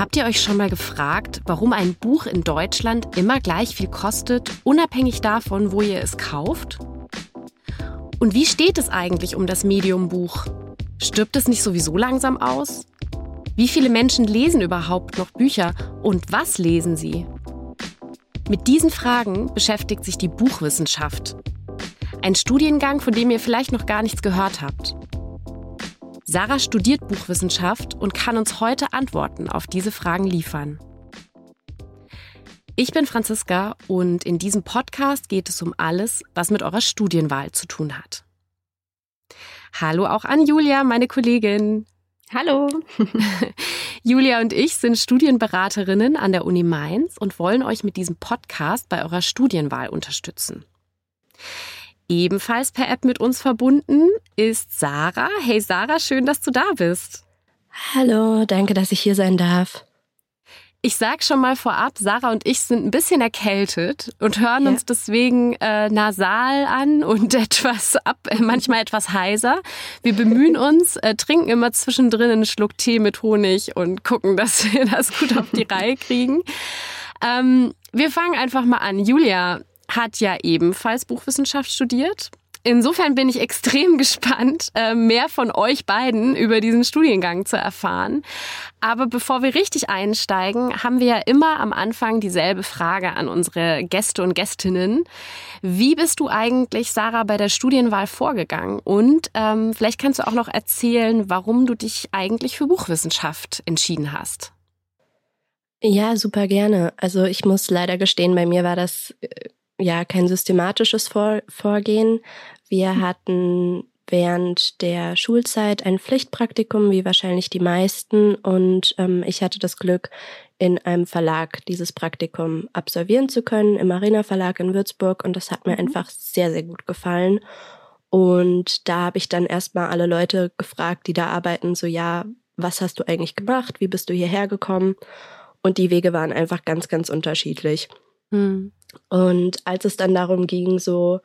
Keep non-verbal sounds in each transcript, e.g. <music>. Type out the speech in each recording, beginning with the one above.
Habt ihr euch schon mal gefragt, warum ein Buch in Deutschland immer gleich viel kostet, unabhängig davon, wo ihr es kauft? Und wie steht es eigentlich um das Medium Buch? Stirbt es nicht sowieso langsam aus? Wie viele Menschen lesen überhaupt noch Bücher und was lesen sie? Mit diesen Fragen beschäftigt sich die Buchwissenschaft. Ein Studiengang, von dem ihr vielleicht noch gar nichts gehört habt. Sarah studiert Buchwissenschaft und kann uns heute Antworten auf diese Fragen liefern. Ich bin Franziska und in diesem Podcast geht es um alles, was mit eurer Studienwahl zu tun hat. Hallo auch an Julia, meine Kollegin. Hallo. <laughs> Julia und ich sind Studienberaterinnen an der Uni Mainz und wollen euch mit diesem Podcast bei eurer Studienwahl unterstützen. Ebenfalls per App mit uns verbunden ist Sarah. Hey Sarah, schön, dass du da bist. Hallo, danke, dass ich hier sein darf. Ich sag schon mal vorab, Sarah und ich sind ein bisschen erkältet und hören ja. uns deswegen äh, nasal an und <laughs> etwas ab, äh, manchmal etwas heiser. Wir bemühen <laughs> uns, äh, trinken immer zwischendrin einen Schluck Tee mit Honig und gucken, <laughs> dass wir das gut auf die Reihe kriegen. Ähm, wir fangen einfach mal an. Julia hat ja ebenfalls Buchwissenschaft studiert Insofern bin ich extrem <laughs> gespannt, äh, mehr von euch beiden über diesen Studiengang zu erfahren. Aber bevor wir richtig einsteigen, haben wir ja immer am Anfang dieselbe Frage an unsere Gäste und Gästinnen. Wie bist du eigentlich, Sarah, bei der Studienwahl vorgegangen? Und ähm, vielleicht kannst du auch noch erzählen, warum du dich eigentlich für Buchwissenschaft entschieden hast. Ja, super gerne. Also ich muss leider gestehen, bei mir war das äh, ja kein systematisches Vor Vorgehen. Wir hm. hatten während der Schulzeit ein Pflichtpraktikum, wie wahrscheinlich die meisten, und ähm, ich hatte das Glück, in einem Verlag dieses Praktikum absolvieren zu können, im Arena Verlag in Würzburg, und das hat mir mhm. einfach sehr, sehr gut gefallen. Und da habe ich dann erstmal alle Leute gefragt, die da arbeiten, so ja, was hast du eigentlich gemacht? Wie bist du hierher gekommen? Und die Wege waren einfach ganz, ganz unterschiedlich. Mhm. Und als es dann darum ging, so,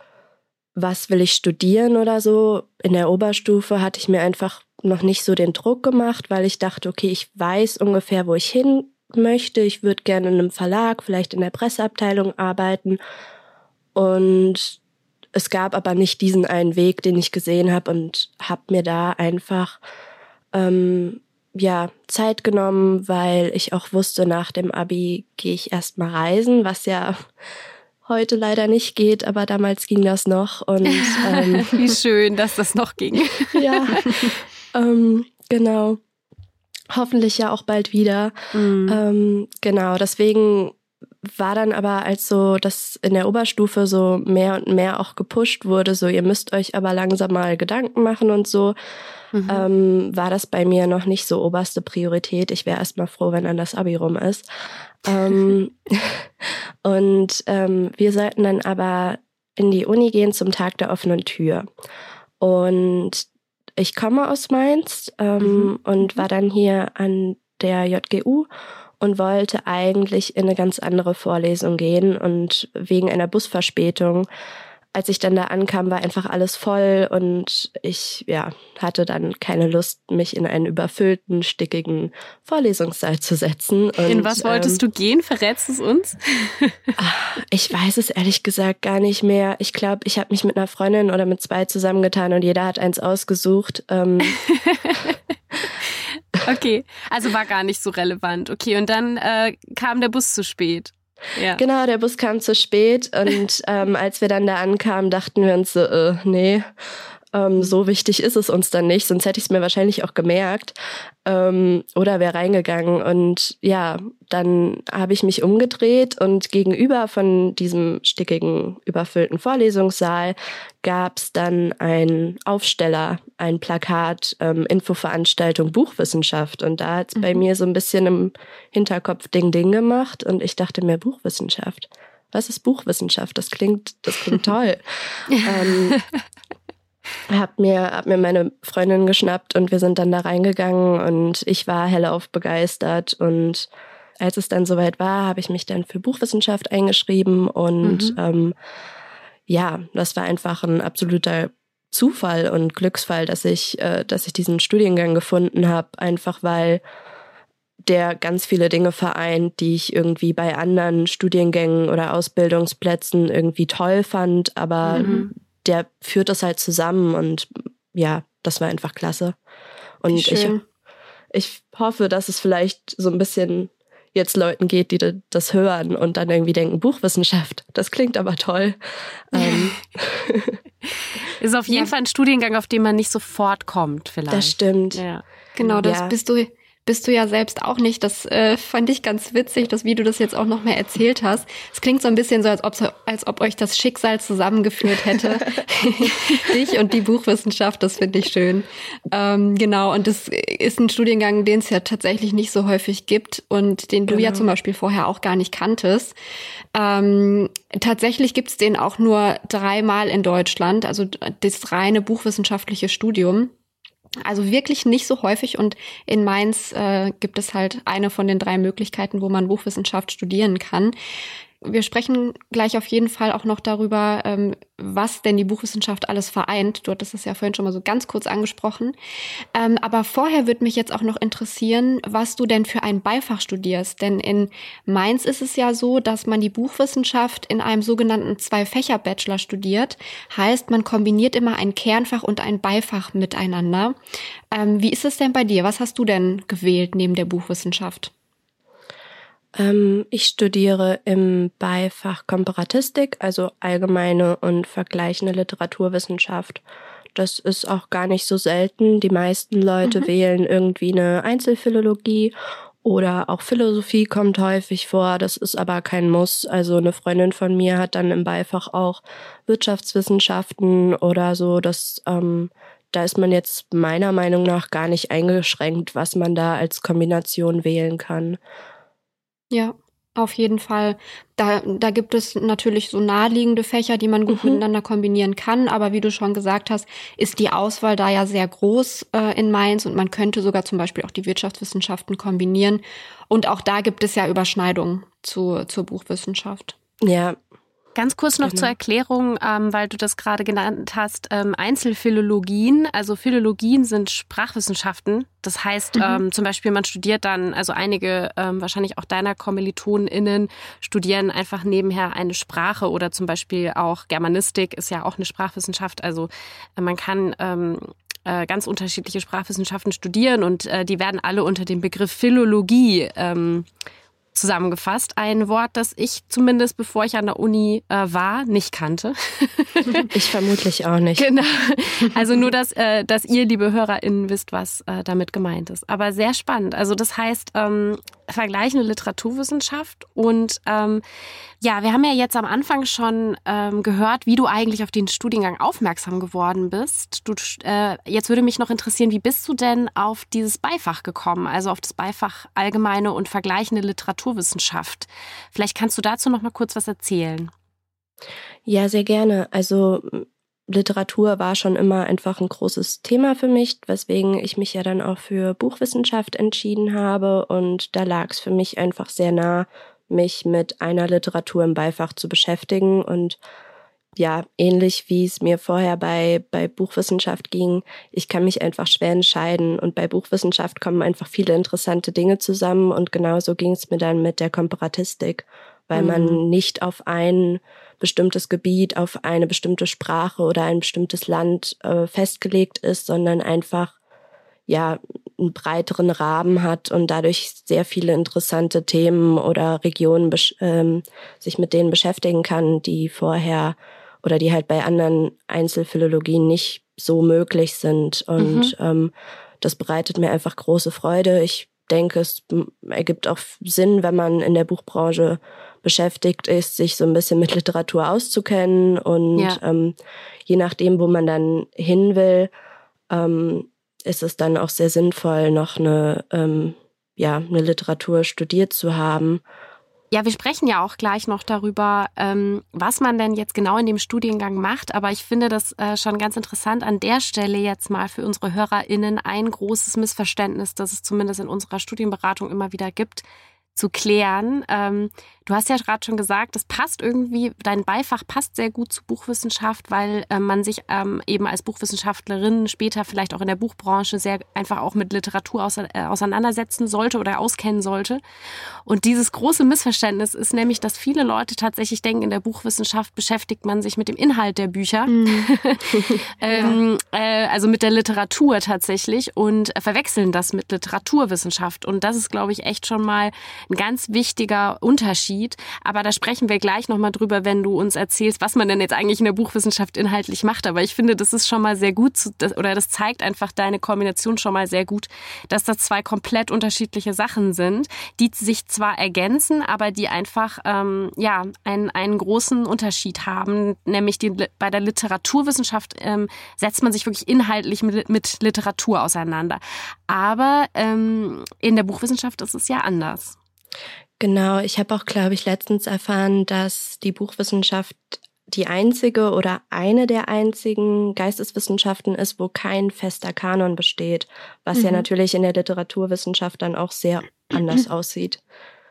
was will ich studieren oder so, in der Oberstufe hatte ich mir einfach noch nicht so den Druck gemacht, weil ich dachte, okay, ich weiß ungefähr, wo ich hin möchte. Ich würde gerne in einem Verlag, vielleicht in der Presseabteilung arbeiten. Und es gab aber nicht diesen einen Weg, den ich gesehen habe und habe mir da einfach ähm, ja, Zeit genommen, weil ich auch wusste, nach dem Abi gehe ich erstmal reisen, was ja heute leider nicht geht, aber damals ging das noch. Und <laughs> ähm, wie schön, dass das noch ging. <laughs> ja, ähm, genau. Hoffentlich ja auch bald wieder. Mhm. Ähm, genau, deswegen war dann aber, als so das in der Oberstufe so mehr und mehr auch gepusht wurde, so ihr müsst euch aber langsam mal Gedanken machen und so, mhm. ähm, war das bei mir noch nicht so oberste Priorität. Ich wäre erstmal froh, wenn dann das Abi rum ist. ähm, <laughs> und ähm, wir sollten dann aber in die Uni gehen zum Tag der offenen Tür. Und ich komme aus Mainz ähm, mhm. und war dann hier an der JGU und wollte eigentlich in eine ganz andere Vorlesung gehen und wegen einer Busverspätung als ich dann da ankam, war einfach alles voll und ich ja, hatte dann keine Lust, mich in einen überfüllten, stickigen Vorlesungssaal zu setzen. Und, in was wolltest ähm, du gehen? Verrätst es uns? Ah, ich weiß es ehrlich gesagt gar nicht mehr. Ich glaube, ich habe mich mit einer Freundin oder mit zwei zusammengetan und jeder hat eins ausgesucht. Ähm, <laughs> okay, also war gar nicht so relevant. Okay, und dann äh, kam der Bus zu spät. Ja. Genau, der Bus kam zu spät und <laughs> ähm, als wir dann da ankamen, dachten wir uns so, äh, nee, ähm, so wichtig ist es uns dann nicht, sonst hätte ich es mir wahrscheinlich auch gemerkt ähm, oder wäre reingegangen. Und ja, dann habe ich mich umgedreht und gegenüber von diesem stickigen, überfüllten Vorlesungssaal gab es dann ein Aufsteller, ein Plakat, ähm, Infoveranstaltung Buchwissenschaft. Und da hat es mhm. bei mir so ein bisschen im Hinterkopf Ding-Ding gemacht und ich dachte mir, Buchwissenschaft was ist Buchwissenschaft? Das klingt, das klingt <laughs> toll. <laughs> ähm, hab mir, hab mir meine Freundin geschnappt und wir sind dann da reingegangen und ich war hellauf begeistert und als es dann soweit war, habe ich mich dann für Buchwissenschaft eingeschrieben und mhm. ähm, ja, das war einfach ein absoluter Zufall und Glücksfall, dass ich, äh, dass ich diesen Studiengang gefunden habe, einfach weil der ganz viele Dinge vereint, die ich irgendwie bei anderen Studiengängen oder Ausbildungsplätzen irgendwie toll fand, aber mhm. Der führt das halt zusammen und ja, das war einfach klasse. Und ich, ich hoffe, dass es vielleicht so ein bisschen jetzt Leuten geht, die das hören und dann irgendwie denken, Buchwissenschaft, das klingt aber toll. Ähm. <laughs> Ist auf jeden ja. Fall ein Studiengang, auf den man nicht sofort kommt, vielleicht. Das stimmt. Ja. Genau, das ja. bist du bist du ja selbst auch nicht. Das äh, fand ich ganz witzig, dass wie du das jetzt auch noch mehr erzählt hast. Es klingt so ein bisschen so, als ob, als ob euch das Schicksal zusammengeführt hätte. <laughs> Dich und die Buchwissenschaft, das finde ich schön. Ähm, genau, und das ist ein Studiengang, den es ja tatsächlich nicht so häufig gibt und den du genau. ja zum Beispiel vorher auch gar nicht kanntest. Ähm, tatsächlich gibt es den auch nur dreimal in Deutschland, also das reine buchwissenschaftliche Studium. Also wirklich nicht so häufig. Und in Mainz äh, gibt es halt eine von den drei Möglichkeiten, wo man Buchwissenschaft studieren kann wir sprechen gleich auf jeden Fall auch noch darüber, ähm, was denn die Buchwissenschaft alles vereint. Du hattest es ja vorhin schon mal so ganz kurz angesprochen. Ähm, aber vorher würde mich jetzt auch noch interessieren, was du denn für ein Beifach studierst. Denn in Mainz ist es ja so, dass man die Buchwissenschaft in einem sogenannten Zwei-Fächer-Bachelor studiert. Heißt, man kombiniert immer ein Kernfach und ein Beifach miteinander. Ähm, wie ist es denn bei dir? Was hast du denn gewählt neben der Buchwissenschaft? Ähm, ich studiere im Beifach Komparatistik, also allgemeine und vergleichende Literaturwissenschaft. Das ist auch gar nicht so selten. Die meisten Leute mhm. wählen irgendwie eine Einzelphilologie oder auch Philosophie kommt häufig vor. Das ist aber kein Muss. Also eine Freundin von mir hat dann im Beifach auch Wirtschaftswissenschaften oder so. Das, ähm, da ist man jetzt meiner Meinung nach gar nicht eingeschränkt, was man da als Kombination wählen kann. Ja, auf jeden Fall. Da, da gibt es natürlich so naheliegende Fächer, die man gut mhm. miteinander kombinieren kann. Aber wie du schon gesagt hast, ist die Auswahl da ja sehr groß äh, in Mainz und man könnte sogar zum Beispiel auch die Wirtschaftswissenschaften kombinieren. Und auch da gibt es ja Überschneidungen zu, zur Buchwissenschaft. Ja, Ganz kurz noch genau. zur Erklärung, ähm, weil du das gerade genannt hast, ähm, Einzelphilologien. Also Philologien sind Sprachwissenschaften. Das heißt mhm. ähm, zum Beispiel, man studiert dann, also einige, ähm, wahrscheinlich auch deiner KommilitonInnen, studieren einfach nebenher eine Sprache oder zum Beispiel auch Germanistik ist ja auch eine Sprachwissenschaft. Also äh, man kann ähm, äh, ganz unterschiedliche Sprachwissenschaften studieren und äh, die werden alle unter dem Begriff Philologie ähm, zusammengefasst. Ein Wort, das ich zumindest bevor ich an der Uni äh, war, nicht kannte. <laughs> ich vermutlich auch nicht. Genau. Also nur, dass, äh, dass ihr, liebe HörerInnen, wisst, was äh, damit gemeint ist. Aber sehr spannend. Also das heißt, ähm, vergleichende Literaturwissenschaft. Und ähm, ja, wir haben ja jetzt am Anfang schon ähm, gehört, wie du eigentlich auf den Studiengang aufmerksam geworden bist. Du, äh, jetzt würde mich noch interessieren, wie bist du denn auf dieses Beifach gekommen, also auf das Beifach allgemeine und vergleichende Literaturwissenschaft? Vielleicht kannst du dazu noch mal kurz was erzählen. Ja, sehr gerne. Also Literatur war schon immer einfach ein großes Thema für mich, weswegen ich mich ja dann auch für Buchwissenschaft entschieden habe. Und da lag es für mich einfach sehr nah, mich mit einer Literatur im Beifach zu beschäftigen. Und ja, ähnlich wie es mir vorher bei, bei Buchwissenschaft ging, ich kann mich einfach schwer entscheiden. Und bei Buchwissenschaft kommen einfach viele interessante Dinge zusammen. Und genauso ging es mir dann mit der Komparatistik, weil mhm. man nicht auf einen bestimmtes Gebiet auf eine bestimmte Sprache oder ein bestimmtes Land äh, festgelegt ist, sondern einfach ja einen breiteren Rahmen hat und dadurch sehr viele interessante Themen oder Regionen ähm, sich mit denen beschäftigen kann, die vorher oder die halt bei anderen Einzelphilologien nicht so möglich sind. Und mhm. ähm, das bereitet mir einfach große Freude. Ich denke, es ergibt auch Sinn, wenn man in der Buchbranche beschäftigt ist, sich so ein bisschen mit Literatur auszukennen und ja. ähm, je nachdem, wo man dann hin will, ähm, ist es dann auch sehr sinnvoll, noch eine, ähm, ja, eine Literatur studiert zu haben. Ja, wir sprechen ja auch gleich noch darüber, ähm, was man denn jetzt genau in dem Studiengang macht. Aber ich finde das äh, schon ganz interessant an der Stelle jetzt mal für unsere HörerInnen ein großes Missverständnis, das es zumindest in unserer Studienberatung immer wieder gibt, zu klären. Du hast ja gerade schon gesagt, es passt irgendwie, dein Beifach passt sehr gut zu Buchwissenschaft, weil äh, man sich ähm, eben als Buchwissenschaftlerin später vielleicht auch in der Buchbranche sehr einfach auch mit Literatur ause äh, auseinandersetzen sollte oder auskennen sollte. Und dieses große Missverständnis ist nämlich, dass viele Leute tatsächlich denken, in der Buchwissenschaft beschäftigt man sich mit dem Inhalt der Bücher, mhm. <laughs> ähm, äh, also mit der Literatur tatsächlich und verwechseln das mit Literaturwissenschaft. Und das ist, glaube ich, echt schon mal ein ganz wichtiger Unterschied. Aber da sprechen wir gleich nochmal drüber, wenn du uns erzählst, was man denn jetzt eigentlich in der Buchwissenschaft inhaltlich macht. Aber ich finde, das ist schon mal sehr gut oder das zeigt einfach deine Kombination schon mal sehr gut, dass das zwei komplett unterschiedliche Sachen sind, die sich zwar ergänzen, aber die einfach ähm, ja einen, einen großen Unterschied haben, nämlich die, bei der Literaturwissenschaft ähm, setzt man sich wirklich inhaltlich mit, mit Literatur auseinander. Aber ähm, in der Buchwissenschaft ist es ja anders. Genau, ich habe auch, glaube ich, letztens erfahren, dass die Buchwissenschaft die einzige oder eine der einzigen Geisteswissenschaften ist, wo kein fester Kanon besteht, was mhm. ja natürlich in der Literaturwissenschaft dann auch sehr anders <clears throat> aussieht.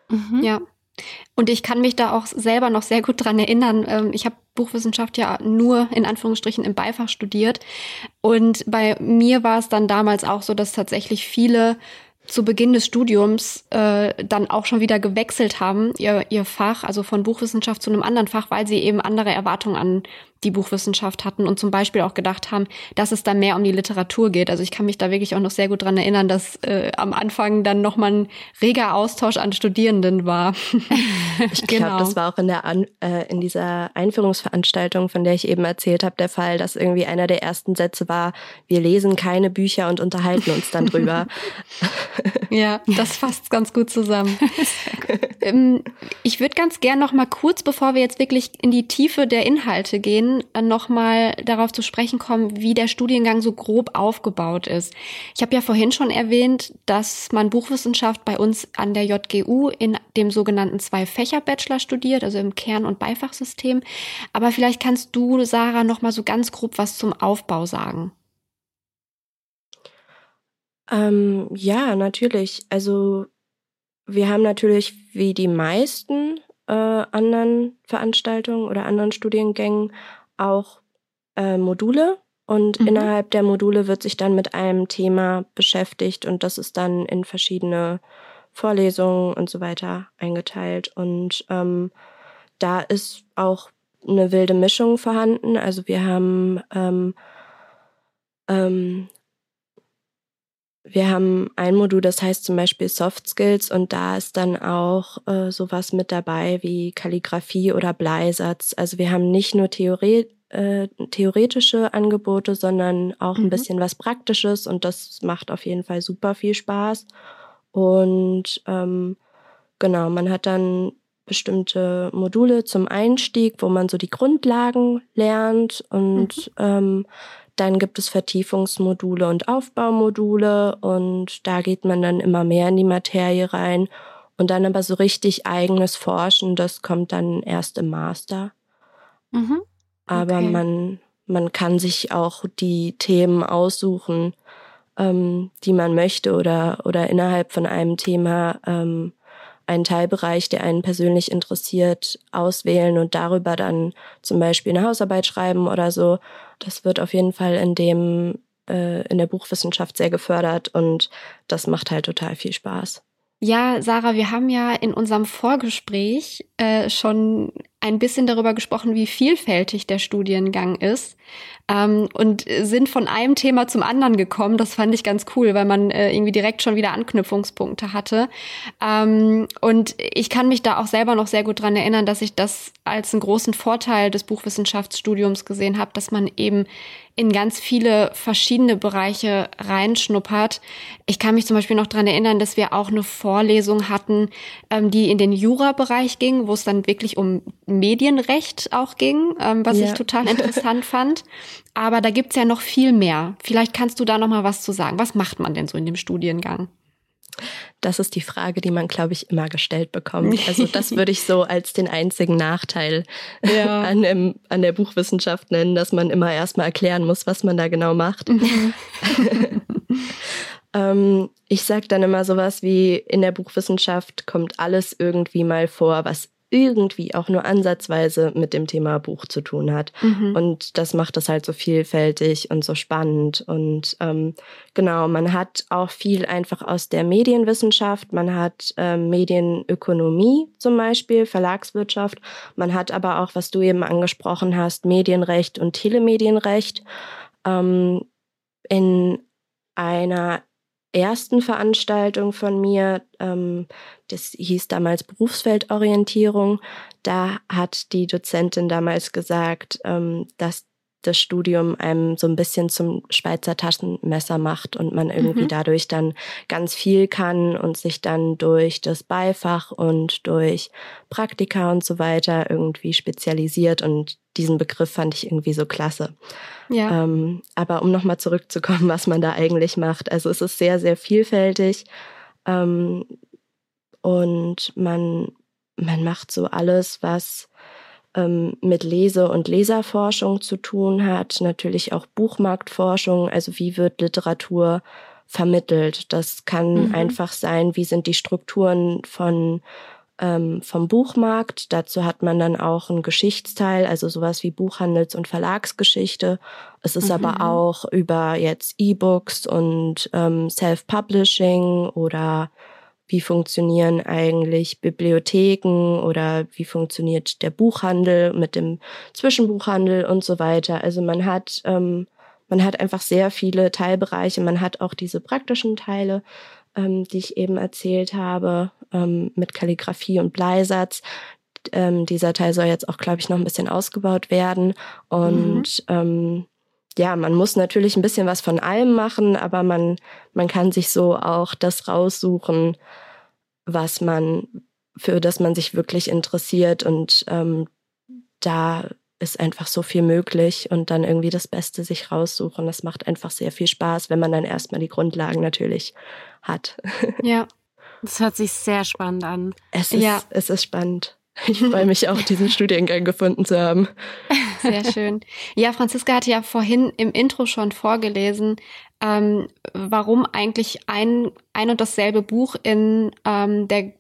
Mhm. Ja. Und ich kann mich da auch selber noch sehr gut dran erinnern. Ähm, ich habe Buchwissenschaft ja nur in Anführungsstrichen im Beifach studiert. Und bei mir war es dann damals auch so, dass tatsächlich viele zu Beginn des Studiums äh, dann auch schon wieder gewechselt haben, ihr, ihr Fach, also von Buchwissenschaft zu einem anderen Fach, weil sie eben andere Erwartungen an die Buchwissenschaft hatten und zum Beispiel auch gedacht haben, dass es da mehr um die Literatur geht. Also ich kann mich da wirklich auch noch sehr gut dran erinnern, dass äh, am Anfang dann nochmal ein reger Austausch an Studierenden war. <laughs> ich glaube, genau. das war auch in der an äh, in dieser Einführungsveranstaltung, von der ich eben erzählt habe, der Fall, dass irgendwie einer der ersten Sätze war: Wir lesen keine Bücher und unterhalten uns dann drüber. <laughs> ja, das fasst ganz gut zusammen. <laughs> ähm, ich würde ganz gern noch mal kurz, bevor wir jetzt wirklich in die Tiefe der Inhalte gehen, nochmal darauf zu sprechen kommen, wie der Studiengang so grob aufgebaut ist. Ich habe ja vorhin schon erwähnt, dass man Buchwissenschaft bei uns an der JGU in dem sogenannten Zwei-Fächer-Bachelor studiert, also im Kern- und Beifachsystem. Aber vielleicht kannst du, Sarah, nochmal so ganz grob was zum Aufbau sagen. Ähm, ja, natürlich. Also wir haben natürlich wie die meisten äh, anderen Veranstaltungen oder anderen Studiengängen auch äh, Module und mhm. innerhalb der Module wird sich dann mit einem Thema beschäftigt und das ist dann in verschiedene Vorlesungen und so weiter eingeteilt. Und ähm, da ist auch eine wilde Mischung vorhanden. Also wir haben ähm, ähm, wir haben ein Modul, das heißt zum Beispiel Soft Skills und da ist dann auch äh, sowas mit dabei wie Kalligrafie oder Bleisatz. Also wir haben nicht nur Theorie, äh, theoretische Angebote, sondern auch mhm. ein bisschen was Praktisches und das macht auf jeden Fall super viel Spaß. Und ähm, genau, man hat dann bestimmte Module zum Einstieg, wo man so die Grundlagen lernt und mhm. ähm, dann gibt es Vertiefungsmodule und Aufbaumodule und da geht man dann immer mehr in die Materie rein. Und dann aber so richtig eigenes Forschen, das kommt dann erst im Master. Mhm. Okay. Aber man, man kann sich auch die Themen aussuchen, ähm, die man möchte oder, oder innerhalb von einem Thema ähm, einen Teilbereich, der einen persönlich interessiert, auswählen und darüber dann zum Beispiel eine Hausarbeit schreiben oder so. Das wird auf jeden Fall in dem äh, in der Buchwissenschaft sehr gefördert und das macht halt total viel Spaß. Ja, Sarah, wir haben ja in unserem Vorgespräch äh, schon ein bisschen darüber gesprochen, wie vielfältig der Studiengang ist ähm, und sind von einem Thema zum anderen gekommen. Das fand ich ganz cool, weil man äh, irgendwie direkt schon wieder Anknüpfungspunkte hatte. Ähm, und ich kann mich da auch selber noch sehr gut dran erinnern, dass ich das als einen großen Vorteil des Buchwissenschaftsstudiums gesehen habe, dass man eben in ganz viele verschiedene Bereiche reinschnuppert. Ich kann mich zum Beispiel noch dran erinnern, dass wir auch eine Vorlesung hatten, ähm, die in den Jura-Bereich ging, wo es dann wirklich um Medienrecht auch ging, ähm, was ja. ich total <laughs> interessant fand. Aber da gibt's ja noch viel mehr. Vielleicht kannst du da noch mal was zu sagen. Was macht man denn so in dem Studiengang? Das ist die Frage, die man, glaube ich, immer gestellt bekommt. Also das würde ich so als den einzigen Nachteil ja. <laughs> an, dem, an der Buchwissenschaft nennen, dass man immer erstmal erklären muss, was man da genau macht. Mhm. <laughs> ähm, ich sage dann immer sowas wie, in der Buchwissenschaft kommt alles irgendwie mal vor, was irgendwie auch nur ansatzweise mit dem Thema Buch zu tun hat. Mhm. Und das macht es halt so vielfältig und so spannend. Und ähm, genau, man hat auch viel einfach aus der Medienwissenschaft, man hat ähm, Medienökonomie zum Beispiel, Verlagswirtschaft, man hat aber auch, was du eben angesprochen hast, Medienrecht und Telemedienrecht. Ähm, in einer ersten Veranstaltung von mir, ähm, das hieß damals Berufsfeldorientierung, da hat die Dozentin damals gesagt, ähm, dass das Studium einem so ein bisschen zum Schweizer Taschenmesser macht und man irgendwie mhm. dadurch dann ganz viel kann und sich dann durch das Beifach und durch Praktika und so weiter irgendwie spezialisiert und diesen Begriff fand ich irgendwie so klasse. Ja. Ähm, aber um nochmal zurückzukommen, <laughs> was man da eigentlich macht. Also es ist sehr, sehr vielfältig ähm, und man, man macht so alles, was ähm, mit Lese- und Leserforschung zu tun hat, natürlich auch Buchmarktforschung, also wie wird Literatur vermittelt. Das kann mhm. einfach sein, wie sind die Strukturen von ähm, vom Buchmarkt. Dazu hat man dann auch einen Geschichtsteil, also sowas wie Buchhandels- und Verlagsgeschichte. Es ist mhm. aber auch über jetzt E-Books und ähm, Self-Publishing oder wie funktionieren eigentlich Bibliotheken oder wie funktioniert der Buchhandel mit dem Zwischenbuchhandel und so weiter. Also man hat, ähm, man hat einfach sehr viele Teilbereiche. Man hat auch diese praktischen Teile, ähm, die ich eben erzählt habe, ähm, mit Kalligrafie und Bleisatz. Ähm, dieser Teil soll jetzt auch, glaube ich, noch ein bisschen ausgebaut werden. Und mhm. Ja, man muss natürlich ein bisschen was von allem machen, aber man, man kann sich so auch das raussuchen, was man, für das man sich wirklich interessiert und ähm, da ist einfach so viel möglich und dann irgendwie das Beste sich raussuchen. Das macht einfach sehr viel Spaß, wenn man dann erstmal die Grundlagen natürlich hat. <laughs> Ja, das hört sich sehr spannend an. Es ist, ja. es ist spannend. <laughs> Ich freue mich auch, diesen Studiengang gefunden zu haben. Sehr <laughs> schön. Ja, Franziska hatte ja vorhin im Intro schon vorgelesen, ähm, warum eigentlich ein, ein und dasselbe Buch in ähm, der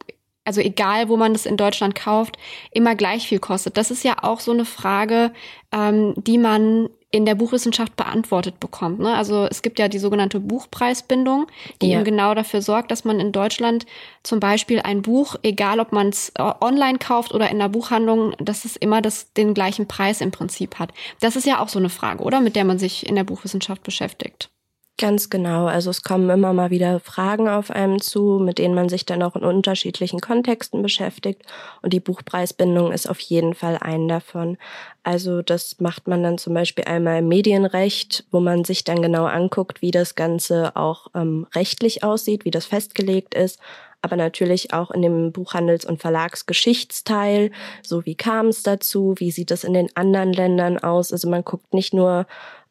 also egal, wo man das in Deutschland kauft, immer gleich viel kostet. Das ist ja auch so eine Frage, ähm, die man in der Buchwissenschaft beantwortet bekommt. Ne? Also es gibt ja die sogenannte Buchpreisbindung, die ja. eben genau dafür sorgt, dass man in Deutschland zum Beispiel ein Buch, egal ob man es äh, online kauft oder in der Buchhandlung, dass es immer das, den gleichen Preis im Prinzip hat. Das ist ja auch so eine Frage, oder? Mit der man sich in der Buchwissenschaft beschäftigt. Ganz genau. Also es kommen immer mal wieder Fragen auf einem zu, mit denen man sich dann auch in unterschiedlichen Kontexten beschäftigt. Und die Buchpreisbindung ist auf jeden Fall ein davon. Also das macht man dann zum Beispiel einmal im Medienrecht, wo man sich dann genau anguckt, wie das Ganze auch ähm, rechtlich aussieht, wie das festgelegt ist. Aber natürlich auch in dem Buchhandels- und Verlagsgeschichtsteil. So wie kam es dazu? Wie sieht es in den anderen Ländern aus? Also man guckt nicht nur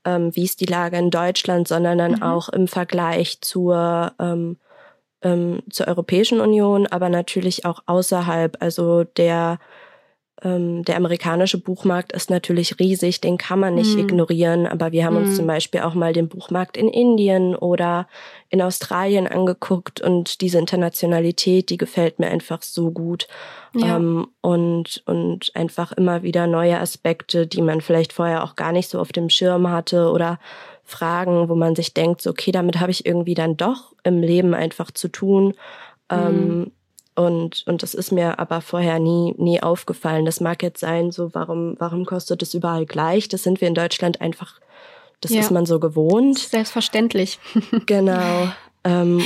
ähm, wie ist die Lage in Deutschland, sondern dann mhm. auch im Vergleich zur, ähm, ähm, zur Europäischen Union, aber natürlich auch außerhalb. Also der der amerikanische Buchmarkt ist natürlich riesig, den kann man nicht mm. ignorieren. Aber wir haben mm. uns mhm. zum Beispiel auch mal den Buchmarkt in Indien oder in Australien angeguckt und diese Internationalität, die gefällt mir einfach so gut. Ja. Ähm, und, und einfach immer wieder neue Aspekte, die man vielleicht vorher auch gar nicht so auf dem Schirm hatte oder Fragen, wo man sich denkt, so, okay, damit habe ich irgendwie dann doch im Leben einfach zu tun. Mm. Ähm, und, und das ist mir aber vorher nie, nie aufgefallen. Das mag jetzt sein, so, warum, warum kostet es überall gleich? Das sind wir in Deutschland einfach, das ja. ist man so gewohnt. Selbstverständlich. <laughs> Genau. Ähm,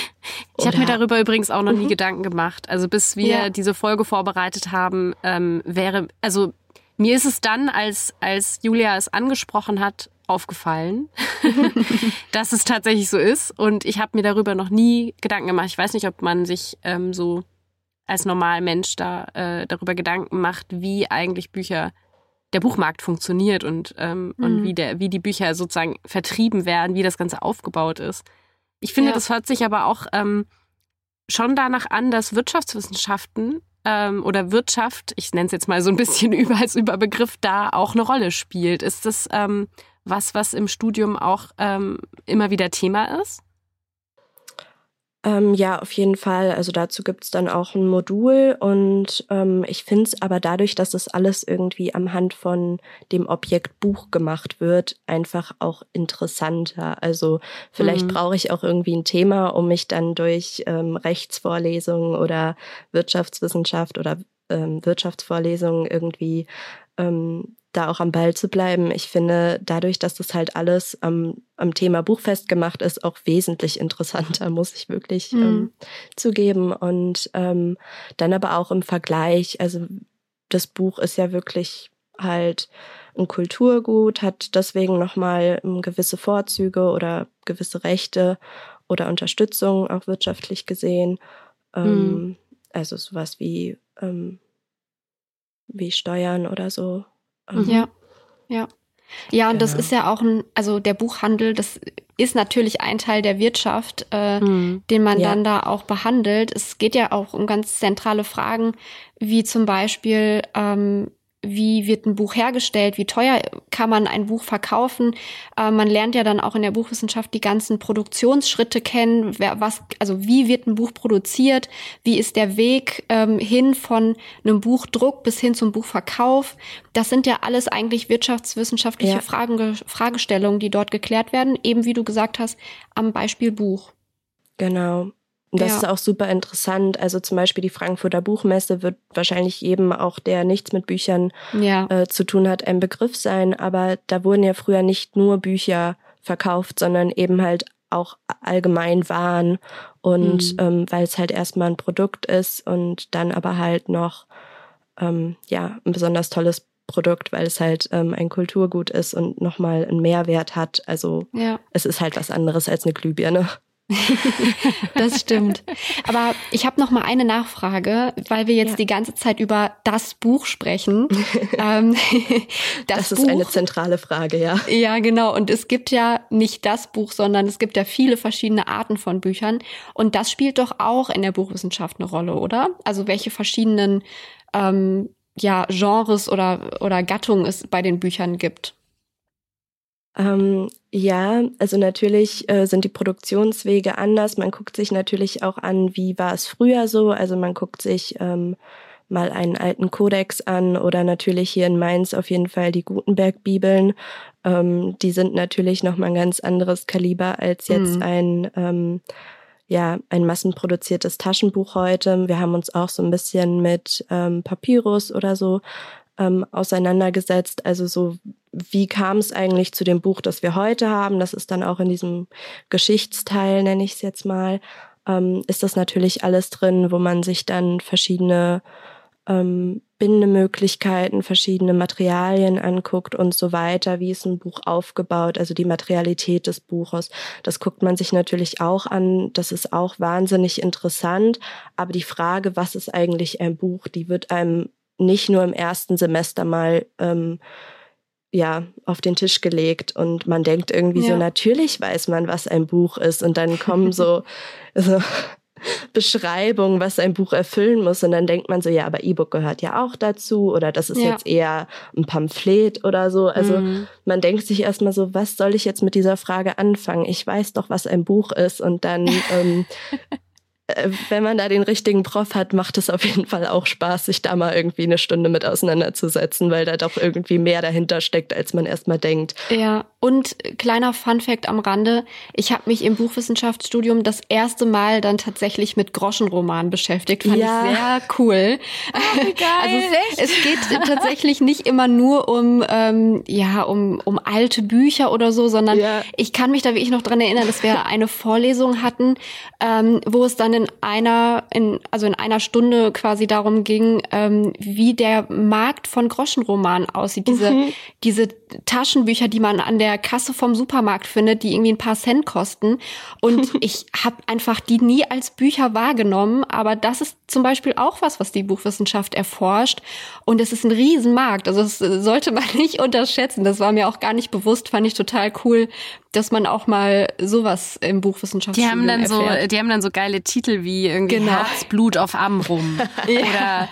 ich habe mir darüber übrigens auch noch nie mhm. Gedanken gemacht. Also bis wir ja. diese Folge vorbereitet haben, ähm, wäre, also mir ist es dann, als, als Julia es angesprochen hat, aufgefallen, <laughs> dass es tatsächlich so ist. Und ich habe mir darüber noch nie Gedanken gemacht. Ich weiß nicht, ob man sich ähm, so als normaler Mensch da äh, darüber Gedanken macht, wie eigentlich Bücher der Buchmarkt funktioniert und, ähm, mhm. und wie, der, wie die Bücher sozusagen vertrieben werden, wie das Ganze aufgebaut ist. Ich finde, ja. das hört sich aber auch ähm, schon danach an, dass Wirtschaftswissenschaften ähm, oder Wirtschaft, ich nenne es jetzt mal so ein bisschen <laughs> über als Überbegriff, da auch eine Rolle spielt. Ist das ähm, was, was im Studium auch ähm, immer wieder Thema ist? Ähm, ja, auf jeden Fall. Also dazu gibt's dann auch ein Modul und ähm, ich finde es aber dadurch, dass das alles irgendwie am Hand von dem Objekt Buch gemacht wird, einfach auch interessanter. Also vielleicht mhm. brauche ich auch irgendwie ein Thema, um mich dann durch ähm, Rechtsvorlesungen oder Wirtschaftswissenschaft oder ähm, Wirtschaftsvorlesungen irgendwie ähm, da auch am Ball zu bleiben. Ich finde, dadurch, dass das halt alles am, am Thema Buch festgemacht ist, auch wesentlich interessanter, <laughs> muss ich wirklich mhm. ähm, zugeben. Und ähm, dann aber auch im Vergleich, also das Buch ist ja wirklich halt ein Kulturgut, hat deswegen nochmal ähm, gewisse Vorzüge oder gewisse Rechte oder Unterstützung, auch wirtschaftlich gesehen. Ähm, mhm. Also sowas wie, ähm, wie Steuern oder so. Mhm. Ja, ja. Ja, und das ist ja auch ein, also der Buchhandel, das ist natürlich ein Teil der Wirtschaft, äh, mhm. den man ja. dann da auch behandelt. Es geht ja auch um ganz zentrale Fragen, wie zum Beispiel, ähm, wie wird ein Buch hergestellt, wie teuer kann man ein Buch verkaufen. Äh, man lernt ja dann auch in der Buchwissenschaft die ganzen Produktionsschritte kennen, wer, was, also wie wird ein Buch produziert, wie ist der Weg ähm, hin von einem Buchdruck bis hin zum Buchverkauf. Das sind ja alles eigentlich wirtschaftswissenschaftliche ja. Fragen, Fragestellungen, die dort geklärt werden, eben wie du gesagt hast, am Beispiel Buch. Genau. Das ja. ist auch super interessant. Also zum Beispiel die Frankfurter Buchmesse wird wahrscheinlich jedem auch, der nichts mit Büchern ja. äh, zu tun hat, ein Begriff sein. Aber da wurden ja früher nicht nur Bücher verkauft, sondern eben halt auch allgemein Waren. Und mhm. ähm, weil es halt erstmal ein Produkt ist und dann aber halt noch ähm, ja ein besonders tolles Produkt, weil es halt ähm, ein Kulturgut ist und nochmal einen Mehrwert hat. Also ja. es ist halt was anderes als eine Glühbirne. <laughs> das stimmt. Aber ich habe noch mal eine Nachfrage, weil wir jetzt ja. die ganze Zeit über das Buch sprechen. <laughs> ähm, das, das ist Buch, eine zentrale Frage, ja. Ja, genau. Und es gibt ja nicht das Buch, sondern es gibt ja viele verschiedene Arten von Büchern. Und das spielt doch auch in der Buchwissenschaft eine Rolle, oder? Also welche verschiedenen ähm, ja, Genres oder, oder Gattungen es bei den Büchern gibt. Ähm, ja, also natürlich äh, sind die Produktionswege anders. Man guckt sich natürlich auch an, wie war es früher so. Also man guckt sich ähm, mal einen alten Kodex an oder natürlich hier in Mainz auf jeden Fall die Gutenberg-Bibeln. Ähm, die sind natürlich nochmal ein ganz anderes Kaliber als jetzt mhm. ein ähm, ja, ein massenproduziertes Taschenbuch heute. Wir haben uns auch so ein bisschen mit ähm, Papyrus oder so ähm, auseinandergesetzt. Also so, wie kam es eigentlich zu dem Buch, das wir heute haben? Das ist dann auch in diesem Geschichtsteil, nenne ich es jetzt mal, ähm, ist das natürlich alles drin, wo man sich dann verschiedene ähm, Bindemöglichkeiten, verschiedene Materialien anguckt und so weiter. Wie ist ein Buch aufgebaut? Also die Materialität des Buches. Das guckt man sich natürlich auch an. Das ist auch wahnsinnig interessant. Aber die Frage, was ist eigentlich ein Buch, die wird einem nicht nur im ersten Semester mal ähm, ja auf den Tisch gelegt und man denkt irgendwie ja. so natürlich weiß man was ein Buch ist und dann kommen so, <laughs> so Beschreibungen was ein Buch erfüllen muss und dann denkt man so ja aber E-Book gehört ja auch dazu oder das ist ja. jetzt eher ein Pamphlet oder so also mhm. man denkt sich erstmal so was soll ich jetzt mit dieser Frage anfangen ich weiß doch was ein Buch ist und dann <laughs> ähm, äh, wenn man da den richtigen Prof hat, macht es auf jeden Fall auch Spaß, sich da mal irgendwie eine Stunde mit auseinanderzusetzen, weil da doch irgendwie mehr dahinter steckt, als man erstmal denkt. Ja, und kleiner Funfact am Rande, ich habe mich im Buchwissenschaftsstudium das erste Mal dann tatsächlich mit Groschenromanen beschäftigt. Fand ja. ich sehr cool. Oh, <laughs> geil. Also es, es, geht tatsächlich nicht immer nur um, ähm, ja, um, um alte Bücher oder so, sondern ja. ich kann mich da wirklich noch dran erinnern, dass wir eine Vorlesung hatten, ähm, wo es dann in einer, in, also in einer Stunde quasi darum ging, ähm, wie der Markt von Groschenromanen aussieht. Diese, mhm. diese Taschenbücher, die man an der Kasse vom Supermarkt findet, die irgendwie ein paar Cent kosten. Und <laughs> ich habe einfach die nie als Bücher wahrgenommen. Aber das ist zum Beispiel auch was, was die Buchwissenschaft erforscht. Und es ist ein Riesenmarkt. Also das sollte man <laughs> nicht unterschätzen. Das war mir auch gar nicht bewusst, fand ich total cool, dass man auch mal sowas im Buchwissenschaftsstudium die haben dann erfährt. so, Die haben dann so geile Titel wie irgendwie genau. Herzblut auf Amrum. <laughs> oder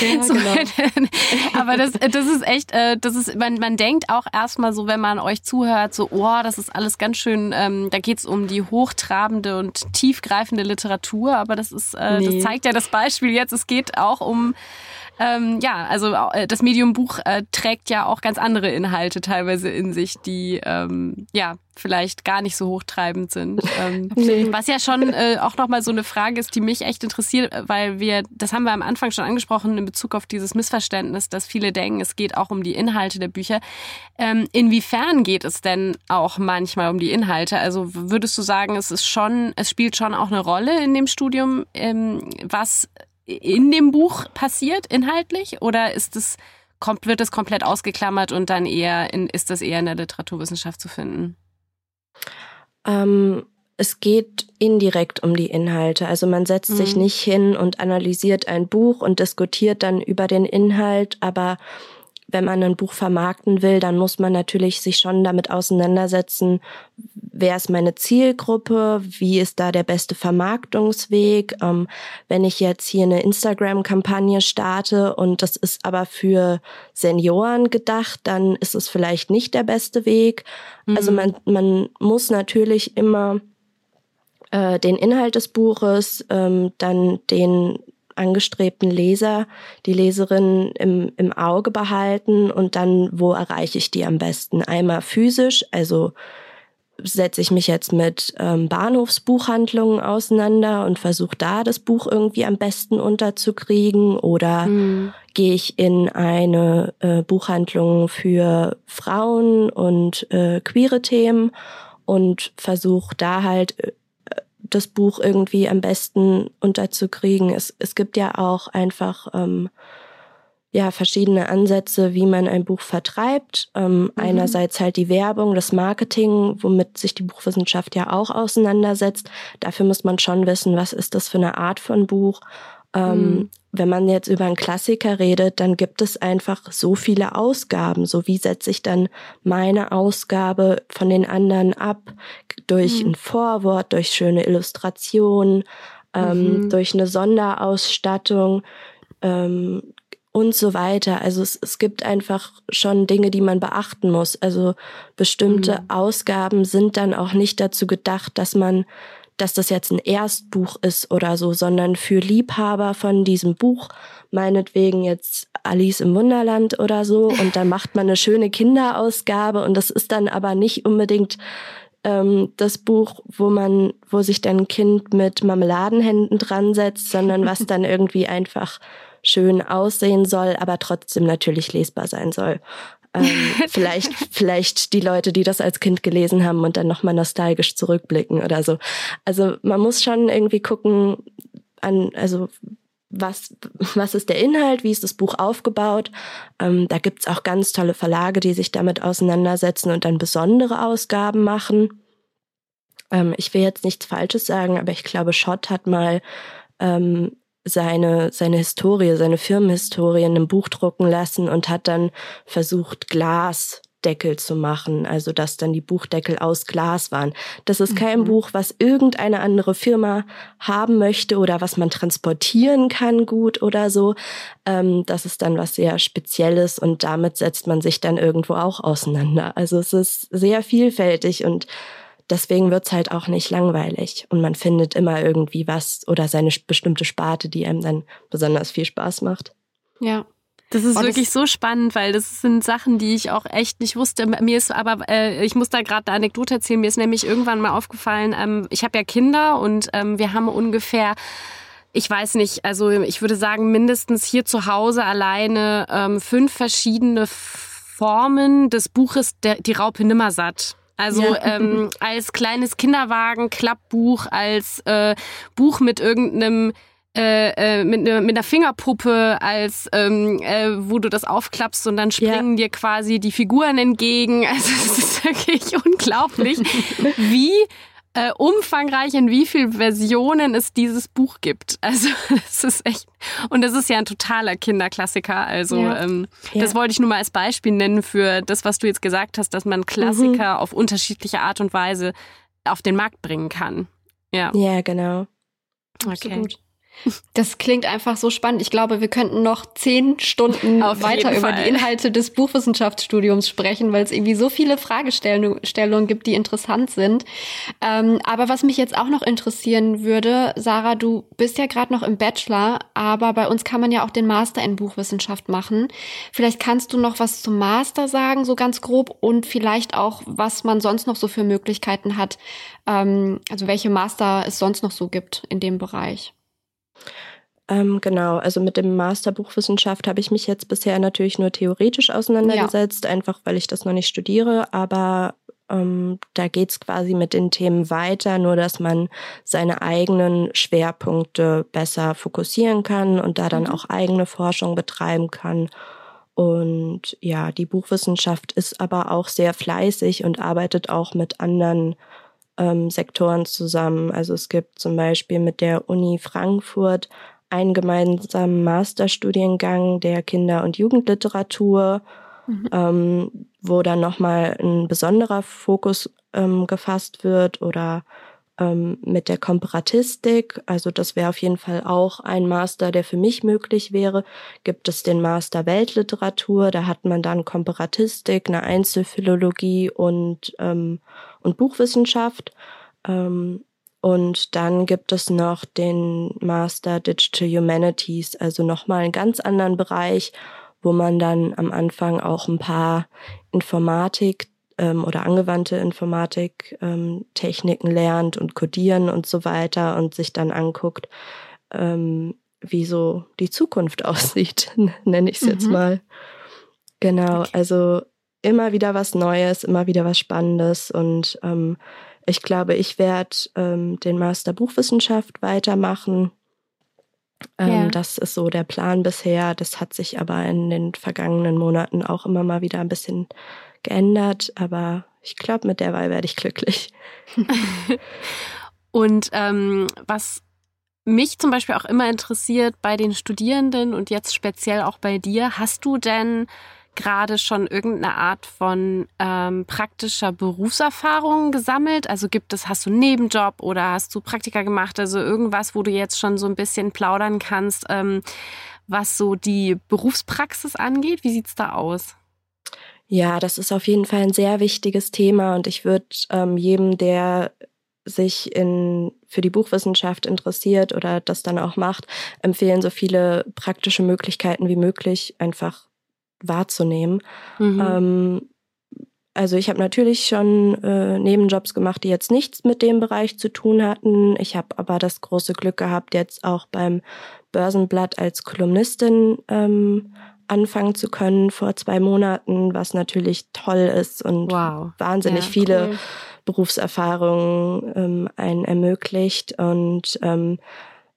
Ja, <laughs> so, genau. aber das, das ist echt, äh, das ist, man, man denkt auch erstmal so, wenn man euch zuhört, so, oh, das ist alles ganz schön, ähm, da geht's um die hochtrabende und tiefgreifende Literatur, aber das ist, äh, nee. das zeigt ja das Beispiel jetzt, es geht auch um ähm, ja, also äh, das Medium Buch äh, trägt ja auch ganz andere Inhalte teilweise in sich, die ähm, ja vielleicht gar nicht so hochtreibend sind. <laughs> Ähm, nee. Was ja schon äh, auch nochmal so eine Frage ist, die mich echt interessiert, weil wir, das haben wir am Anfang schon angesprochen in Bezug auf dieses Missverständnis, dass viele denken, es geht auch um die Inhalte der Bücher. Ähm, inwiefern geht es denn auch manchmal um die Inhalte? Also würdest du sagen, es ist schon, es spielt schon auch eine Rolle in dem Studium, ähm, was in dem Buch passiert, inhaltlich? Oder ist es, kommt, wird es komplett ausgeklammert und dann eher in, ist das eher in der Literaturwissenschaft zu finden? Ähm, es geht indirekt um die Inhalte. Also man setzt mhm. sich nicht hin und analysiert ein Buch und diskutiert dann über den Inhalt, aber wenn man ein Buch vermarkten will, dann muss man natürlich sich schon damit auseinandersetzen, wer ist meine Zielgruppe, wie ist da der beste Vermarktungsweg. Ähm, wenn ich jetzt hier eine Instagram-Kampagne starte und das ist aber für Senioren gedacht, dann ist es vielleicht nicht der beste Weg. Also mhm. Also man, man muss natürlich immer äh, den Inhalt des Buches, ähm, dann den angestrebten Leser, die Leserin im, im Auge behalten und dann, wo erreiche ich die am besten? Einmal physisch, also setze ich mich jetzt mit ähm, Bahnhofsbuchhandlungen auseinander und versuche da das Buch irgendwie am besten unterzukriegen oder mhm. gehe ich in eine äh, Buchhandlung für Frauen und äh, queere Themen und versuche da halt äh, das Buch irgendwie am besten unterzukriegen. Es, es gibt ja auch einfach ähm, ja verschiedene Ansätze, wie man ein Buch vertreibt. Ähm, mhm. Einerseits halt die Werbung, das Marketing, womit sich die Buchwissenschaft ja auch auseinandersetzt. Dafür muss man schon wissen, was ist das für eine Art von Buch mhm. Wenn man jetzt über einen Klassiker redet, dann gibt es einfach so viele Ausgaben. So wie setze ich dann meine Ausgabe von den anderen ab? Durch mhm. ein Vorwort, durch schöne Illustrationen, ähm, mhm. durch eine Sonderausstattung ähm, und so weiter. Also es, es gibt einfach schon Dinge, die man beachten muss. Also bestimmte mhm. Ausgaben sind dann auch nicht dazu gedacht, dass man dass das jetzt ein Erstbuch ist oder so, sondern für Liebhaber von diesem Buch, meinetwegen jetzt Alice im Wunderland oder so, und dann macht man eine schöne Kinderausgabe und das ist dann aber nicht unbedingt ähm, das Buch, wo man, wo sich dann ein Kind mit Marmeladenhänden dran setzt, sondern was dann <laughs> irgendwie einfach schön aussehen soll, aber trotzdem natürlich lesbar sein soll. Ähm, vielleicht, <laughs> vielleicht die Leute, die das als Kind gelesen haben und dann nochmal nostalgisch zurückblicken oder so. Also man muss schon irgendwie gucken, an, also was, was ist der Inhalt, wie ist das Buch aufgebaut. Ähm, da gibt's auch ganz tolle Verlage, die sich damit auseinandersetzen und dann besondere Ausgaben machen. Ähm, ich will jetzt nichts Falsches sagen, aber ich glaube, Schott hat mal ähm, seine, seine Historie, seine Firmenhistorie in einem Buch drucken lassen und hat dann versucht, Glasdeckel zu machen, also dass dann die Buchdeckel aus Glas waren. Das ist kein mhm. Buch, was irgendeine andere Firma haben möchte oder was man transportieren kann gut oder so. Ähm, das ist dann was sehr Spezielles und damit setzt man sich dann irgendwo auch auseinander. Also es ist sehr vielfältig und deswegen wird's halt auch nicht langweilig und man findet immer irgendwie was oder seine bestimmte Sparte, die einem dann besonders viel Spaß macht. Ja. Das ist oh, wirklich das so spannend, weil das sind Sachen, die ich auch echt nicht wusste. Mir ist aber, äh, ich muss da gerade eine Anekdote erzählen. Mir ist nämlich irgendwann mal aufgefallen, ähm, ich habe ja Kinder und ähm, wir haben ungefähr ich weiß nicht, also ich würde sagen, mindestens hier zu Hause alleine ähm, fünf verschiedene Formen des Buches der, Die Raupe Nimmersatt. Also ja. ähm, als kleines Kinderwagen, Klappbuch, als äh, Buch mit irgendeinem äh, äh, mit, ne, mit einer Fingerpuppe, als ähm, äh, wo du das aufklappst und dann springen ja. dir quasi die Figuren entgegen. <laughs> Also es ist wirklich unglaublich, wie äh, umfangreich, in wie vielen Versionen es dieses Buch gibt. Also <laughs> das ist echt, und das ist ja ein totaler Kinderklassiker. Also ja. Ähm, ja. das wollte ich nur mal als Beispiel nennen für das, was du jetzt gesagt hast, dass man Klassiker mhm. auf unterschiedliche Art und Weise auf den Markt bringen kann. Ja, ja genau. Okay. Absolut. Das klingt einfach so spannend. Ich glaube, wir könnten noch zehn Stunden weiter über die Inhalte des Buchwissenschaftsstudiums sprechen, weil es irgendwie so viele Fragestellungen gibt, die interessant sind. Ähm, aber was mich jetzt auch noch interessieren würde, Sarah, du bist ja gerade noch im Bachelor, aber bei uns kann man ja auch den Master in Buchwissenschaft machen. Vielleicht kannst du noch was zum Master sagen, so ganz grob, und vielleicht auch, was man sonst noch so für Möglichkeiten hat, ähm, also welche Master es sonst noch so gibt in dem Bereich. Ähm, genau, also mit dem Master Buchwissenschaft habe ich mich jetzt bisher natürlich nur theoretisch auseinandergesetzt, ja. einfach weil ich das noch nicht studiere, aber ähm, da geht's quasi mit den Themen weiter, nur dass man seine eigenen Schwerpunkte besser fokussieren kann und da dann mhm. auch eigene Forschung betreiben kann. Und ja, die Buchwissenschaft ist aber auch sehr fleißig und arbeitet auch mit anderen ähm, Sektoren zusammen. Also es gibt zum Beispiel mit der Uni Frankfurt einen gemeinsamen Masterstudiengang der Kinder- und Jugendliteratur, mhm. ähm, wo dann nochmal ein besonderer Fokus ähm, gefasst wird oder ähm, mit der Komparatistik. Also das wäre auf jeden Fall auch ein Master, der für mich möglich wäre. Gibt es den Master Weltliteratur, da hat man dann Komparatistik, eine Einzelphilologie und, ähm, und Buchwissenschaft. Ähm, und dann gibt es noch den Master Digital Humanities, also nochmal einen ganz anderen Bereich, wo man dann am Anfang auch ein paar Informatik ähm, oder angewandte Informatik ähm, Techniken lernt und codieren und so weiter und sich dann anguckt, ähm, wie so die Zukunft <laughs> aussieht, nenne ich es mhm. jetzt mal. Genau, okay. also immer wieder was Neues, immer wieder was Spannendes und ähm, ich glaube, ich werde ähm, den Master Buchwissenschaft weitermachen. Ähm, ja. Das ist so der Plan bisher. Das hat sich aber in den vergangenen Monaten auch immer mal wieder ein bisschen geändert. Aber ich glaube, mit der Wahl werde ich glücklich. <laughs> und ähm, was mich zum Beispiel auch immer interessiert bei den Studierenden und jetzt speziell auch bei dir, hast du denn gerade schon irgendeine Art von ähm, praktischer Berufserfahrung gesammelt? Also gibt es, hast du einen Nebenjob oder hast du Praktika gemacht? Also irgendwas, wo du jetzt schon so ein bisschen plaudern kannst, ähm, was so die Berufspraxis angeht? Wie sieht's da aus? Ja, das ist auf jeden Fall ein sehr wichtiges Thema und ich würde ähm, jedem, der sich in, für die Buchwissenschaft interessiert oder das dann auch macht, empfehlen, so viele praktische Möglichkeiten wie möglich einfach wahrzunehmen. Mhm. Ähm, also ich habe natürlich schon äh, Nebenjobs gemacht, die jetzt nichts mit dem Bereich zu tun hatten. Ich habe aber das große Glück gehabt, jetzt auch beim Börsenblatt als Kolumnistin ähm, anfangen zu können vor zwei Monaten, was natürlich toll ist und wow. wahnsinnig ja, viele cool. Berufserfahrungen ähm, einen ermöglicht. Und ähm,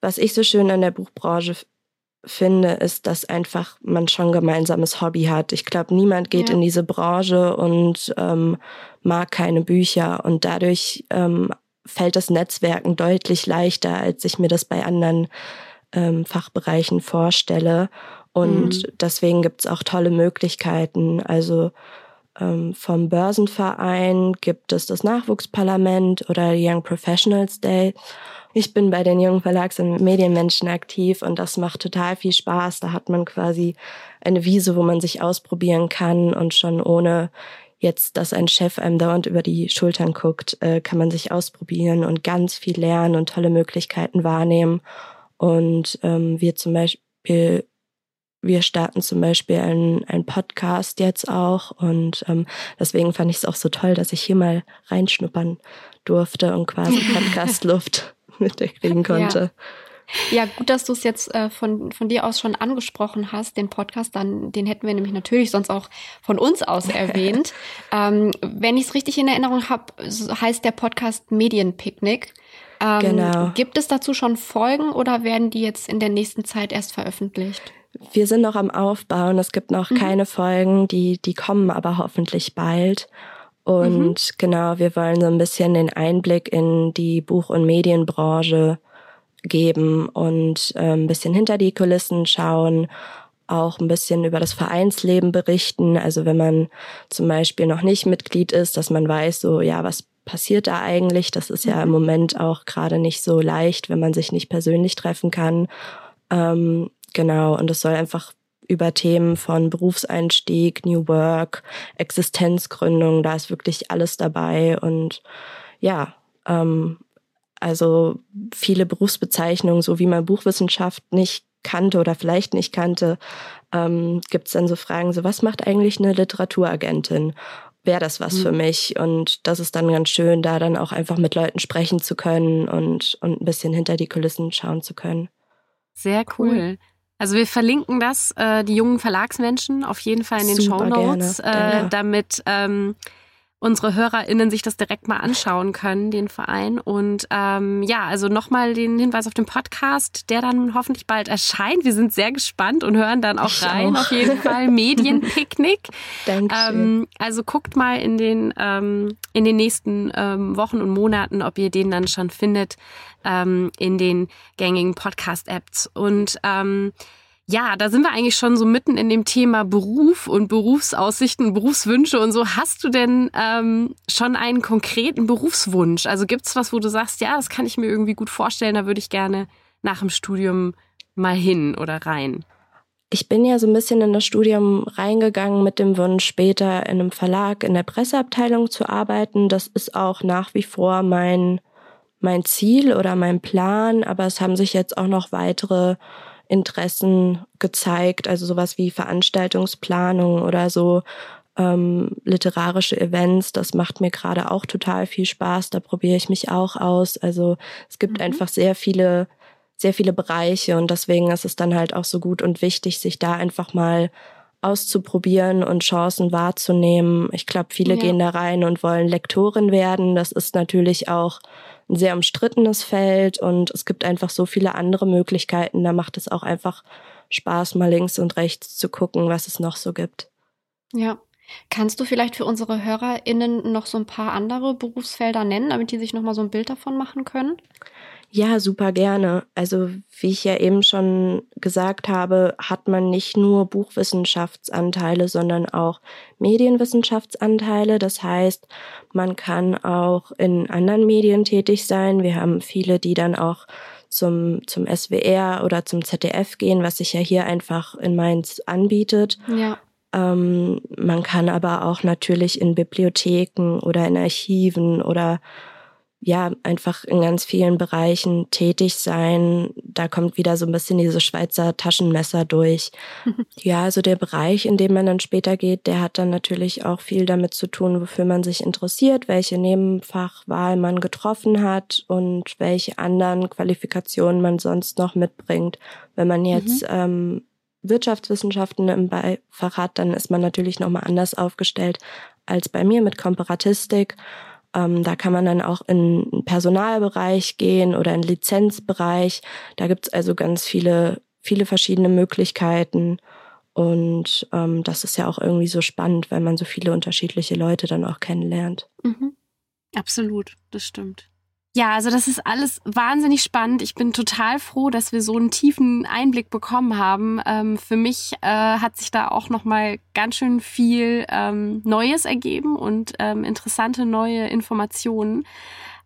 was ich so schön an der Buchbranche finde, ist, dass einfach man schon gemeinsames Hobby hat. Ich glaube, niemand geht ja. in diese Branche und ähm, mag keine Bücher und dadurch ähm, fällt das Netzwerken deutlich leichter, als ich mir das bei anderen ähm, Fachbereichen vorstelle. Und mhm. deswegen gibt's auch tolle Möglichkeiten. Also ähm, vom Börsenverein gibt es das Nachwuchsparlament oder Young Professionals Day. Ich bin bei den jungen Verlags- und Medienmenschen aktiv und das macht total viel Spaß. Da hat man quasi eine Wiese, wo man sich ausprobieren kann und schon ohne jetzt, dass ein Chef einem dauernd über die Schultern guckt, äh, kann man sich ausprobieren und ganz viel lernen und tolle Möglichkeiten wahrnehmen. Und ähm, wir zum Beispiel, wir starten zum Beispiel einen, einen Podcast jetzt auch und ähm, deswegen fand ich es auch so toll, dass ich hier mal reinschnuppern durfte und quasi <laughs> Podcast-Luft mit der kriegen konnte. Ja. ja gut, dass du es jetzt äh, von, von dir aus schon angesprochen hast, den Podcast, dann, den hätten wir nämlich natürlich sonst auch von uns aus <laughs> erwähnt. ähm, wenn ich es richtig in Erinnerung habe, heißt der Podcast Medienpicknick. Ähm, genau. Gibt es dazu schon Folgen oder werden die jetzt in der nächsten Zeit erst veröffentlicht? Wir sind noch am Aufbauen. Es gibt noch mhm. keine Folgen, die, die kommen aber hoffentlich bald. Und mhm. genau, wir wollen so ein bisschen den Einblick in die Buch- und Medienbranche geben und äh, ein bisschen hinter die Kulissen schauen, auch ein bisschen über das Vereinsleben berichten. Also wenn man zum Beispiel noch nicht Mitglied ist, dass man weiß, so ja, was passiert da eigentlich? Das ist ja im mhm. Moment auch gerade nicht so leicht, wenn man sich nicht persönlich treffen kann. Ähm, genau, und es soll einfach über Themen von Berufseinstieg, New Work, Existenzgründung, da ist wirklich alles dabei. Und ja, ähm, also viele Berufsbezeichnungen, so wie man Buchwissenschaft nicht kannte oder vielleicht nicht kannte, ähm, gibt es dann so Fragen, so was macht eigentlich eine Literaturagentin? Wäre das was mhm. für mich? Und das ist dann ganz schön, da dann auch einfach mit Leuten sprechen zu können und, und ein bisschen hinter die Kulissen schauen zu können. Sehr cool. Also wir verlinken das, äh, die jungen Verlagsmenschen, auf jeden Fall in den Super Show Notes, äh, damit ähm, unsere HörerInnen sich das direkt mal anschauen können, den Verein. Und ähm, ja, also nochmal den Hinweis auf den Podcast, der dann hoffentlich bald erscheint. Wir sind sehr gespannt und hören dann auch ich rein, auch. auf jeden Fall. <laughs> Medienpicknick. Dankeschön. Ähm, also guckt mal in den, ähm, in den nächsten ähm, Wochen und Monaten, ob ihr den dann schon findet ähm, in den gängigen Podcast-Apps. Und ähm, ja, da sind wir eigentlich schon so mitten in dem Thema Beruf und Berufsaussichten, Berufswünsche und so. Hast du denn ähm, schon einen konkreten Berufswunsch? Also gibt's was, wo du sagst, ja, das kann ich mir irgendwie gut vorstellen, da würde ich gerne nach dem Studium mal hin oder rein? Ich bin ja so ein bisschen in das Studium reingegangen mit dem Wunsch, später in einem Verlag in der Presseabteilung zu arbeiten. Das ist auch nach wie vor mein, mein Ziel oder mein Plan, aber es haben sich jetzt auch noch weitere Interessen gezeigt, also sowas wie Veranstaltungsplanung oder so ähm, literarische Events. Das macht mir gerade auch total viel Spaß. Da probiere ich mich auch aus. Also es gibt mhm. einfach sehr viele, sehr viele Bereiche und deswegen ist es dann halt auch so gut und wichtig, sich da einfach mal auszuprobieren und Chancen wahrzunehmen. Ich glaube, viele ja. gehen da rein und wollen Lektorin werden. Das ist natürlich auch ein sehr umstrittenes Feld und es gibt einfach so viele andere Möglichkeiten. Da macht es auch einfach Spaß, mal links und rechts zu gucken, was es noch so gibt. Ja. Kannst du vielleicht für unsere HörerInnen noch so ein paar andere Berufsfelder nennen, damit die sich nochmal so ein Bild davon machen können? Ja, super gerne. Also wie ich ja eben schon gesagt habe, hat man nicht nur Buchwissenschaftsanteile, sondern auch Medienwissenschaftsanteile. Das heißt, man kann auch in anderen Medien tätig sein. Wir haben viele, die dann auch zum, zum SWR oder zum ZDF gehen, was sich ja hier einfach in Mainz anbietet. Ja. Ähm, man kann aber auch natürlich in Bibliotheken oder in Archiven oder ja, einfach in ganz vielen Bereichen tätig sein. Da kommt wieder so ein bisschen diese Schweizer Taschenmesser durch. <laughs> ja, also der Bereich, in dem man dann später geht, der hat dann natürlich auch viel damit zu tun, wofür man sich interessiert, welche Nebenfachwahl man getroffen hat und welche anderen Qualifikationen man sonst noch mitbringt. Wenn man jetzt mhm. ähm, Wirtschaftswissenschaften im Beifach hat, dann ist man natürlich nochmal anders aufgestellt als bei mir mit Komparatistik. Ähm, da kann man dann auch in den Personalbereich gehen oder in den Lizenzbereich. Da gibt's also ganz viele, viele verschiedene Möglichkeiten. Und ähm, das ist ja auch irgendwie so spannend, weil man so viele unterschiedliche Leute dann auch kennenlernt. Mhm. Absolut, das stimmt. Ja, also das ist alles wahnsinnig spannend. Ich bin total froh, dass wir so einen tiefen Einblick bekommen haben. Ähm, für mich äh, hat sich da auch noch mal ganz schön viel ähm, Neues ergeben und ähm, interessante neue Informationen.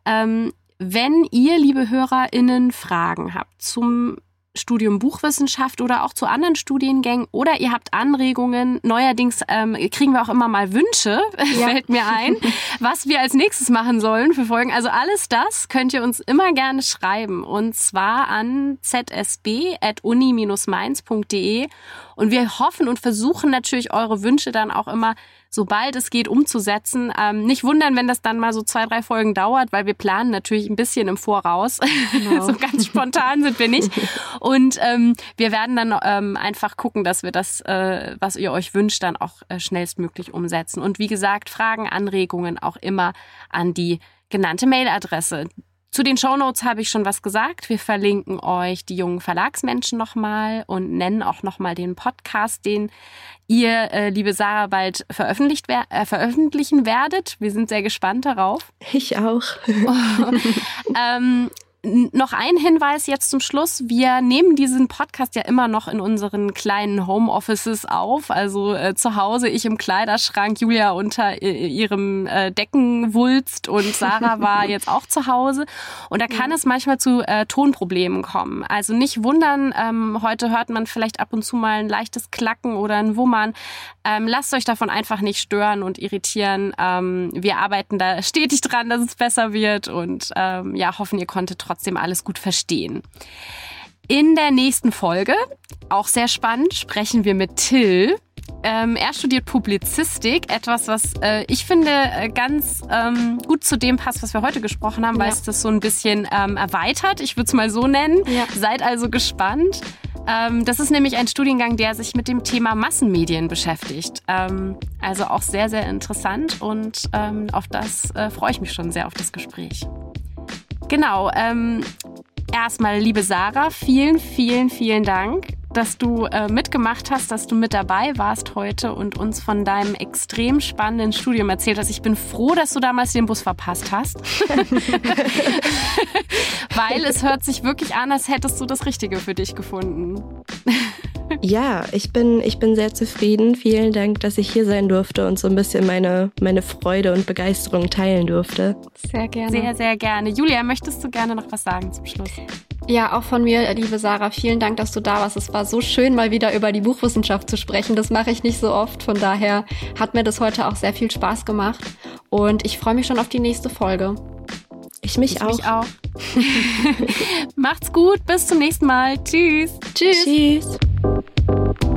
Ähm, wenn ihr, liebe HörerInnen, Fragen habt zum Studium Buchwissenschaft oder auch zu anderen Studiengängen oder ihr habt Anregungen. Neuerdings ähm, kriegen wir auch immer mal Wünsche, <laughs> ja. fällt mir ein, was wir als nächstes machen sollen für Folgen. Also alles das könnt ihr uns immer gerne schreiben und zwar an zsb.uni-mainz.de und wir hoffen und versuchen natürlich eure Wünsche dann auch immer sobald es geht, umzusetzen. Ähm, nicht wundern, wenn das dann mal so zwei, drei Folgen dauert, weil wir planen natürlich ein bisschen im Voraus. Genau. <laughs> so ganz spontan sind wir nicht. Und ähm, wir werden dann ähm, einfach gucken, dass wir das, äh, was ihr euch wünscht, dann auch äh, schnellstmöglich umsetzen. Und wie gesagt, Fragen, Anregungen auch immer an die genannte Mailadresse. Zu den Shownotes habe ich schon was gesagt. Wir verlinken euch die jungen Verlagsmenschen nochmal und nennen auch nochmal den Podcast, den ihr, äh, liebe Sarah, bald veröffentlicht wer äh, veröffentlichen werdet. Wir sind sehr gespannt darauf. Ich auch. <laughs> ähm, noch ein Hinweis jetzt zum Schluss. Wir nehmen diesen Podcast ja immer noch in unseren kleinen Homeoffices auf. Also äh, zu Hause, ich im Kleiderschrank, Julia unter äh, ihrem äh, Deckenwulst und Sarah <laughs> war jetzt auch zu Hause. Und da kann ja. es manchmal zu äh, Tonproblemen kommen. Also nicht wundern, ähm, heute hört man vielleicht ab und zu mal ein leichtes Klacken oder ein Wummern. Ähm, lasst euch davon einfach nicht stören und irritieren. Ähm, wir arbeiten da <laughs> stetig dran, dass es besser wird und ähm, ja, hoffen, ihr konntet trotzdem trotzdem alles gut verstehen. In der nächsten Folge, auch sehr spannend, sprechen wir mit Till. Ähm, er studiert Publizistik, etwas, was äh, ich finde äh, ganz ähm, gut zu dem passt, was wir heute gesprochen haben, weil ja. es das so ein bisschen ähm, erweitert. Ich würde es mal so nennen. Ja. Seid also gespannt. Ähm, das ist nämlich ein Studiengang, der sich mit dem Thema Massenmedien beschäftigt. Ähm, also auch sehr, sehr interessant und ähm, auf das äh, freue ich mich schon sehr auf das Gespräch. Genau. Ähm, erstmal, liebe Sarah, vielen, vielen, vielen Dank, dass du äh, mitgemacht hast, dass du mit dabei warst heute und uns von deinem extrem spannenden Studium erzählt hast. Ich bin froh, dass du damals den Bus verpasst hast. <laughs> <laughs> Weil es hört sich wirklich an, als hättest du das Richtige für dich gefunden. Ja, ich bin, ich bin sehr zufrieden. Vielen Dank, dass ich hier sein durfte und so ein bisschen meine, meine Freude und Begeisterung teilen durfte. Sehr gerne. Sehr, sehr gerne. Julia, möchtest du gerne noch was sagen zum Schluss? Ja, auch von mir, liebe Sarah, vielen Dank, dass du da warst. Es war so schön, mal wieder über die Buchwissenschaft zu sprechen. Das mache ich nicht so oft. Von daher hat mir das heute auch sehr viel Spaß gemacht. Und ich freue mich schon auf die nächste Folge. Ich mich ich auch. Mich auch. <laughs> Macht's gut. Bis zum nächsten Mal. Tschüss. Tschüss. Tschüss. Thank you.